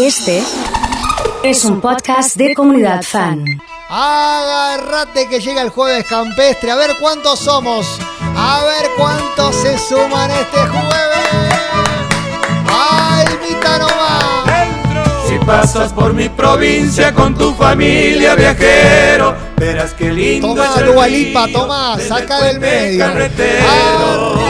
Este es un podcast de comunidad fan. Agárrate que llega el jueves campestre. A ver cuántos somos. A ver cuántos se suman este jueves. ¡Ay, mitad nomás! Si pasas por mi provincia con tu familia viajero, verás qué lindo Tomá, tomá, desde saca el del medio.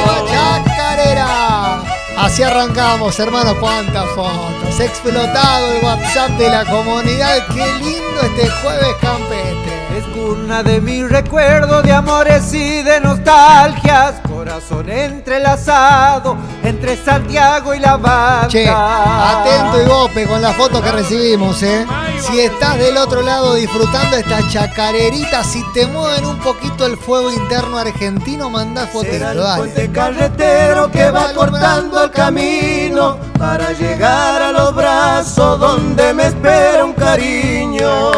Así arrancamos, hermano, cuántas fotos. Explotado el WhatsApp de la comunidad. Qué lindo este jueves campestre. Es cuna de mi recuerdo de amores y de nostalgias. Corazón entrelazado entre Santiago y la banda. Che, atento y bope con las fotos que recibimos, ¿eh? Si estás del otro lado disfrutando esta chacarerita, si te mueven un poquito el fuego interno argentino, mandá Será fotito, el dale. puente carretero que va cortando el camino para llegar a los brazos donde me espera un cariño.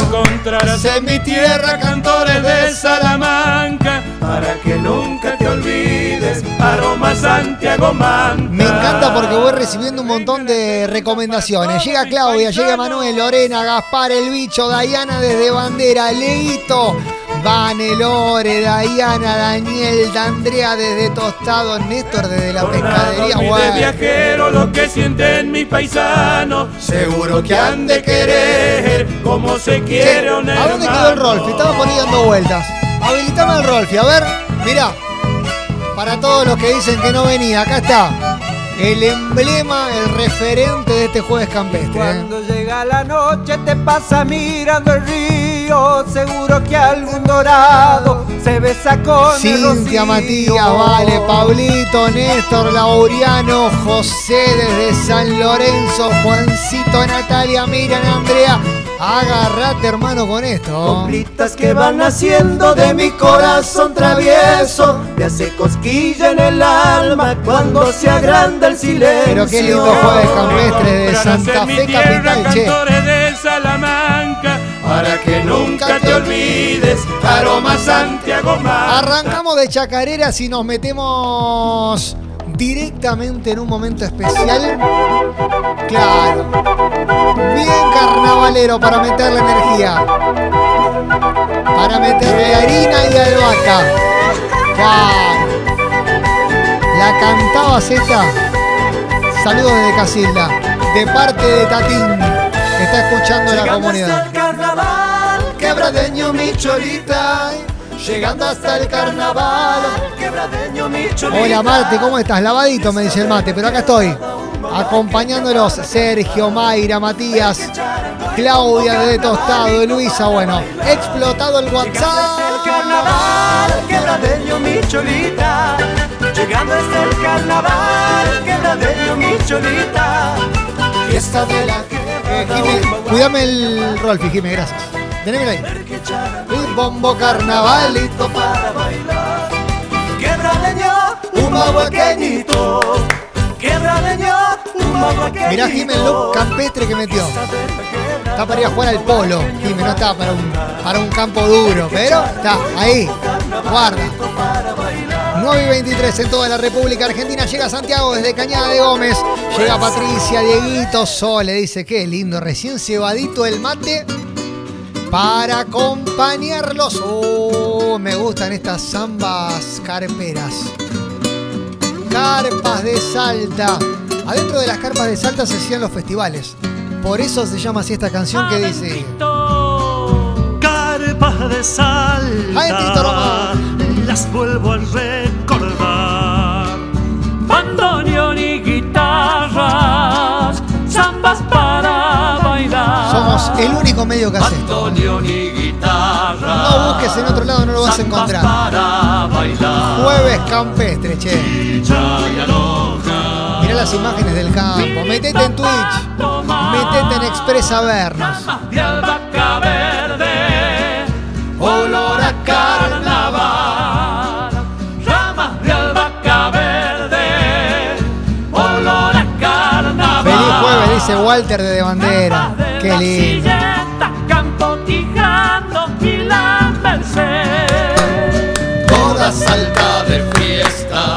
Encontrarás en mi tierra cantores de Salamanca para que nunca te olvides, aroma Santiago Manta. Me encanta porque voy recibiendo un montón de recomendaciones. Llega Claudia, llega Manuel, Lorena, Gaspar, el bicho, Dayana desde Bandera, Leito, Vane, Lore, Dayana, Daniel, Andrea desde Tostado, Néstor desde la pescadería. de Bueno. viajero lo que sienten mi paisano Seguro que han de querer como se quiere ¿A dónde quedó el Rolfi? Estaba poniendo vueltas. Habilitame el Rolfi, a ver, mirá. Para todos los que dicen que no venía, acá está. El emblema, el referente de este jueves campestre. ¿eh? Cuando llega la noche te pasa mirando el río. Seguro que algún dorado se besa con Cintia. Matías, Vale, Pablito, Néstor, Lauriano, José desde San Lorenzo, Juancito, Natalia, Miran, Andrea. Agarrate, hermano, con esto. Coplitas que van haciendo de mi corazón travieso Me hace cosquilla en el alma cuando se agranda el silencio Pero qué lindo jueves campestre de Santa Fe Capital, che. de Salamanca Para que nunca te olvides, aroma Santiago Manta Arrancamos de chacareras y nos metemos directamente en un momento especial. Claro. Bien carnavalero para meterle energía. Para meterle harina y albahaca. Claro. La cantaba Z. Saludos desde Casilda. De parte de Tatín, que está escuchando la comunidad. el carnaval, quebradeño mi cholita. Llegando hasta el carnaval, quebradeño mi cholita. Hola Marte, ¿cómo estás? Lavadito me dice el mate, pero acá estoy. Acompañándolos Sergio, Mayra, Matías, Claudia de Tostado, Luisa, bueno, explotado el El WhatsApp. carnaval, quebradeño mi cholita. Llegando hasta el carnaval, quebradeño mi cholita. Fiesta de la Eh, Jimé, cuídame el Rolfi, Jimé, gracias. Tenémelo ahí. Bombo carnavalito. para bailar. Quebradeño, un mahuaqueñito. Quebradeño, un mahuaqueñito. Mirá Jimé el look campestre que metió. Está para ir a jugar al polo. Jimé no está para un, para un campo duro, pero está ahí. Guarda. 9 y 23 en toda la República Argentina. Llega Santiago desde Cañada de Gómez. Llega Patricia, Dieguito, Sole. Dice, qué lindo, recién cebadito el mate. Para acompañarlos. Oh, me gustan estas zambas carperas. Carpas de Salta. Adentro de las carpas de Salta se hacían los festivales. Por eso se llama así esta canción que dice. Carpas de salta, las vuelvo a recordar. El único medio que hace. No busques en otro lado, no lo vas a encontrar. Jueves campestre, che. Mirá las imágenes del campo. Metete en Twitch. Metete en Express a vernos. Walter de, de Bandera. Qué lindo. Quijano y la Merced. Toda salta de fiesta.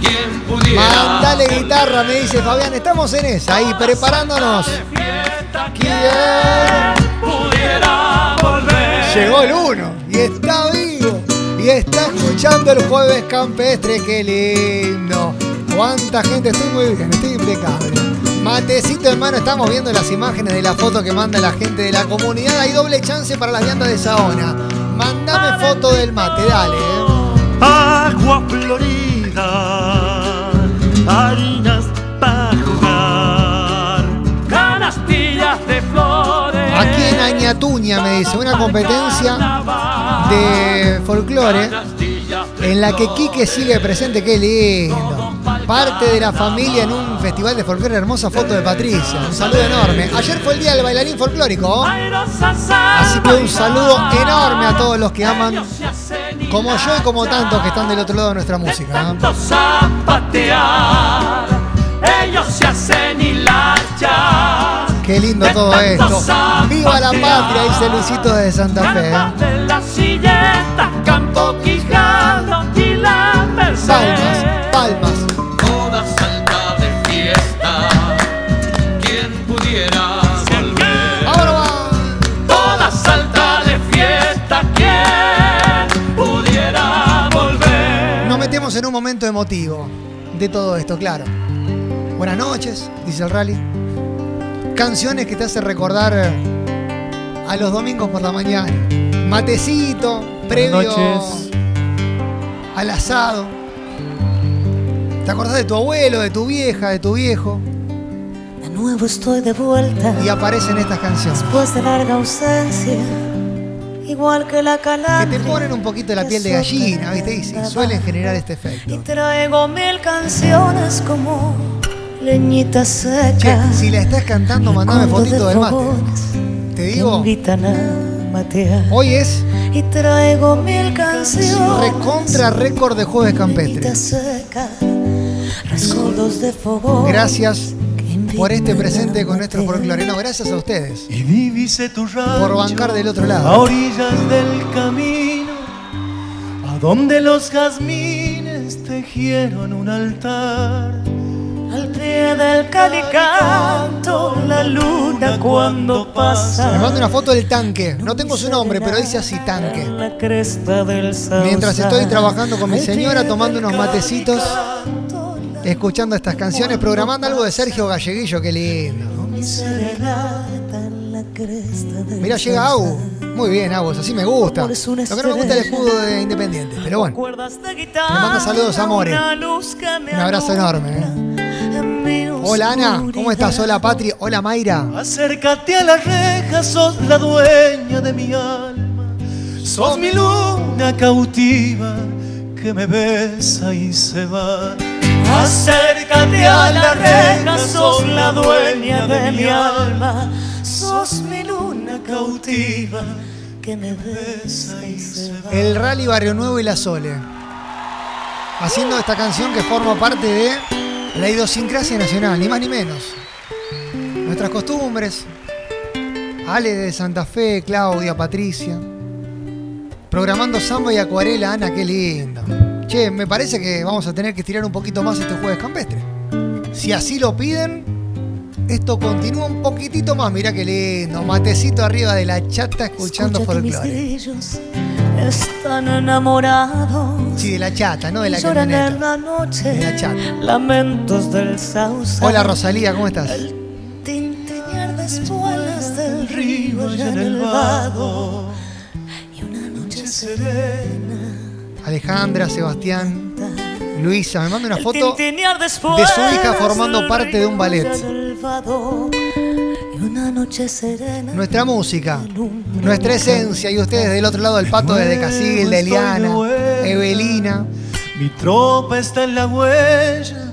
Quien pudiera Mandale guitarra, me dice Fabián. Estamos en esa, ahí, preparándonos. pudiera volver. Llegó el uno y está vivo. Y está escuchando el jueves campestre, qué lindo. Cuánta gente, estoy muy bien, estoy impecable. Matecito hermano, estamos viendo las imágenes de la foto que manda la gente de la comunidad. Hay doble chance para las viandas de Saona. Mandame foto del mate, dale. eh. Agua florida, harinas para jugar, canastillas de flores. Aquí en Añatuña me dice, una competencia de folclore en la que Quique sigue presente, qué lindo. Parte de la familia en un festival de folclore, hermosa foto de Patricia. Un saludo enorme. Ayer fue el día del bailarín folclórico. Así que un saludo enorme a todos los que aman, como yo y como tantos que están del otro lado de nuestra música. ¿eh? Ellos se hacen hilacha. Qué lindo todo esto. ¡Viva la patria! Dice Luisito de Santa Fe. ¿eh? de metemos en un momento emotivo de todo esto, claro. Buenas noches, dice el rally. Canciones que te hacen recordar a los domingos por la mañana. Matecito, previo noches. al asado. ¿Te acordás de tu abuelo, de tu vieja, de tu viejo? De nuevo estoy de vuelta Y aparecen estas canciones. después de larga ausencia, igual que la Que calandria. te ponen un poquito la piel de gallina, ¿viste? Y suelen generar este efecto. Y traigo mil canciones como leñita Che, seca. si la estás cantando, mandame fotito de del mate. Te que digo, hoy es Y traigo mil canciones. recontra récord de jueves campestre. seca, de Gracias que por este presente a con nuestro matear. folclore. No, gracias a ustedes Y divise tu rancho por bancar del otro a lado. orillas del camino, a donde los jazmines tejieron un altar. Al pie del calicanto, la luna cuando Me pasa. manda una foto del tanque. No tengo su nombre, pero dice así tanque. Mientras estoy trabajando con mi señora, tomando unos matecitos, escuchando estas canciones, programando algo de Sergio Galleguillo, qué lindo. mi serenata en la cresta del Mira, llega Agu. Muy bien, Agu, así me gusta. Lo que no me gusta es el escudo de Independiente, pero bueno. Me manda saludos, amores. Un abrazo enorme, ¿eh? Hola Ana, ¿cómo estás? Hola Patri, hola Mayra. Acércate a la reja, sos la dueña de mi alma. Sos mi luna cautiva que me besa y se va. Acércate a la reja, sos la dueña de mi alma, sos mi luna cautiva que me besa y se va. El Rally Barrio Nuevo y la Sole. Haciendo esta canción que forma parte de la idiosincrasia nacional, ni más ni menos. Nuestras costumbres. Ale de Santa Fe, Claudia, Patricia. Programando samba y acuarela, Ana, qué lindo. Che, me parece que vamos a tener que estirar un poquito más este jueves campestre. Si así lo piden, esto continúa un poquitito más. Mirá qué lindo. Matecito arriba de la chata escuchando folclore. están enamorados. Sí, de la chata, no de en la noche De la chata. lamentos del sauce. Hola Rosalía, ¿cómo estás? El tintinear de espuelas del río allá en el vado. Y una noche serena. Alejandra, Sebastián, Luisa, me manda una foto de su hija formando parte de un ballet. Nuestra música, nuestra esencia y ustedes del otro lado del pato desde Casil, de Eliana, Evelina, Mi tropa está en la huella.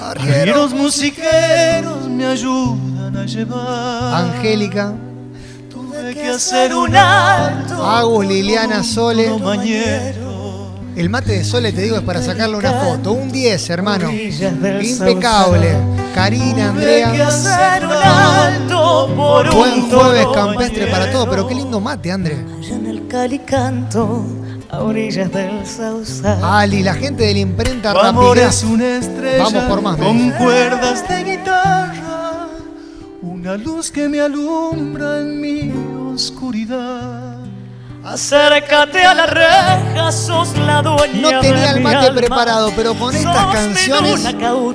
Arrieros musiqueros me ayudan a llevar. Angélica, Tuve que hacer un alto. Agus, Liliana, Sole. Mañero. El mate de Sole, te digo, es para sacarle una foto. Un 10, hermano. Impecable. Karina, Andrea. Buen jueves campestre para mañero. todo, pero qué lindo mate, André. A orillas del Sausal. Ali, la gente de la imprenta Tu amor rápida. es una estrella Vamos por más, con cuerdas de guitarra, una luz que me alumbra en mi oscuridad. Acércate a la reja, sos la dueña No tenía el mate preparado, pero con estas canciones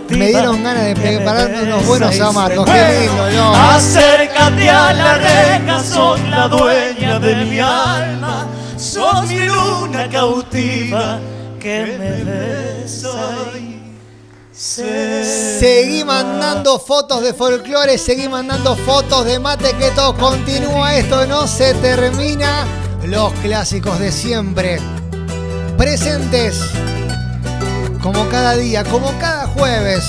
me dieron ganas de prepararme unos buenos mueve. Qué lindo, ¿no? Acércate a la reja, sos la dueña de mi alma. Sos mi luna cautiva que me besa Seguí mandando fotos de folclore, seguí mandando fotos de mate que todo continúa, esto no se termina. Los clásicos de siempre. Presentes como cada día, como cada jueves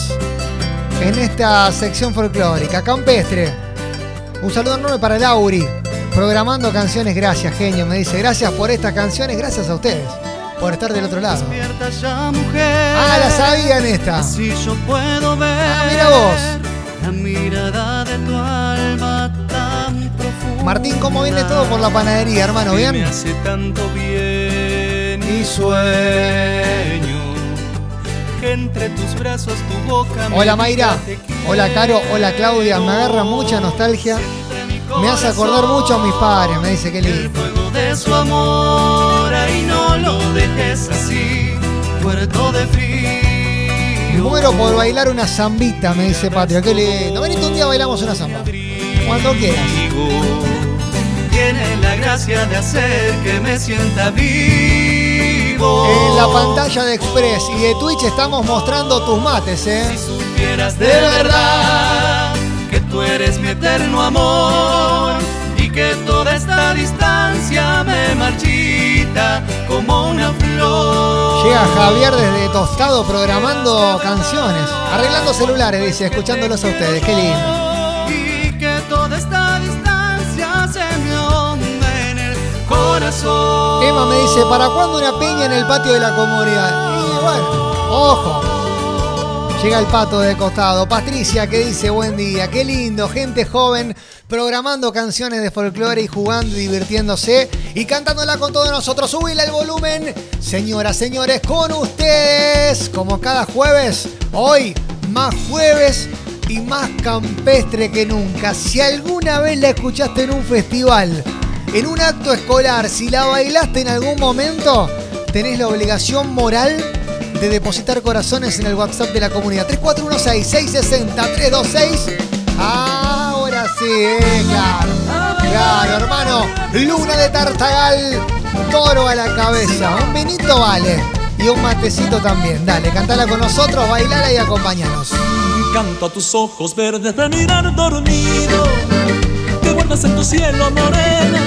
en esta sección folclórica. Campestre. Un saludo enorme para Lauri. Programando canciones, gracias, genio. Me dice, gracias por estas canciones, gracias a ustedes por estar del otro lado. Despierta ya, mujer. Ah, la sabían esta. Así yo puedo ver. Ah, mira vos. La mirada de tu alma. Martín, ¿cómo viene todo por la panadería, hermano? ¿Bien? Me hace tanto bien y sueño que entre tus brazos tu boca me Hola Mayra, hola Caro, hola Claudia, me agarra mucha nostalgia. Me hace acordar mucho a mis padres, me dice que el lindo. fuego de su amor y no lo dejes así, muerto de frío. Muero por bailar una zambita, me dice Patria, qué lindo. Venite un día bailamos una zamba. Cuando quieras. Tiene la gracia de hacer que me sienta vivo. En la pantalla de Express y de Twitch estamos mostrando tus mates, Si ¿eh? supieras de verdad que tú eres mi eterno amor y que toda esta distancia me marchita como una flor. Llega Javier desde Tostado programando canciones, arreglando celulares, dice, escuchándolos a ustedes, qué lindo. Emma me dice, ¿para cuándo una piña en el patio de la comunidad? Y bueno, ojo. Llega el pato de costado. Patricia que dice buen día, qué lindo, gente joven programando canciones de folclore y jugando y divirtiéndose y cantándola con todos nosotros. Subile el volumen, señoras, señores, con ustedes, como cada jueves, hoy más jueves y más campestre que nunca. Si alguna vez la escuchaste en un festival, en un acto escolar, si la bailaste en algún momento, tenés la obligación moral de depositar corazones en el WhatsApp de la comunidad. 3416-660-326. Ahora sí, eh, claro. Claro, hermano. Luna de Tartagal, toro a la cabeza. Un vinito vale. Y un matecito también. Dale, cantala con nosotros, bailala y acompañanos. Canto a tus ojos verdes de mirar dormido Que guardas en tu cielo Morena,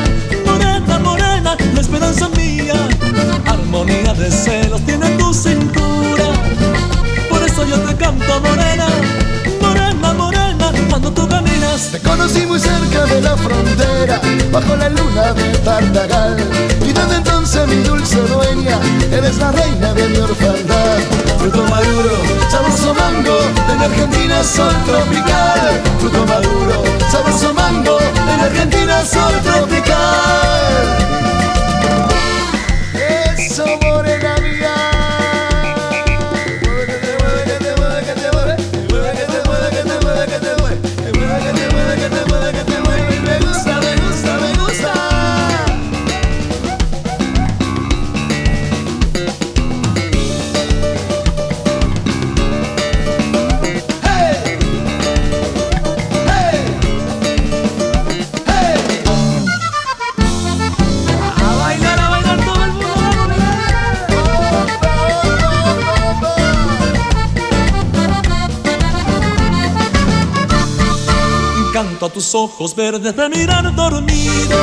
la esperanza mía Armonía de celos tiene tu cintura Por eso yo te canto morena Morena, morena, cuando tú caminas Te conocí muy cerca de la frontera, bajo la luna de Tartagal. Y desde entonces mi dulce dueña, eres la reina de mi orfandad. Fruto maduro, sabroso mango, en Argentina sol tropical. Fruto maduro, sabroso mango, en Argentina sol tropical. Canto a tus ojos verdes de mirar dormido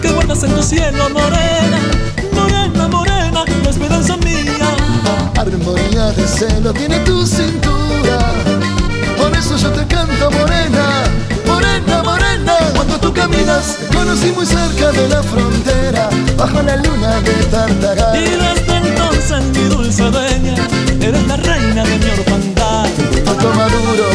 Que guardas en tu cielo morena Morena, morena, la esperanza mía Armonía de celo tiene tu cintura. Por eso yo te canto morena, morena, morena. Cuando tú caminas, te conocí muy cerca de la frontera, bajo la luna de Y Tartagal. desde entonces mi dulce dueña Eres la reina de mi orfandad Fruto maduro,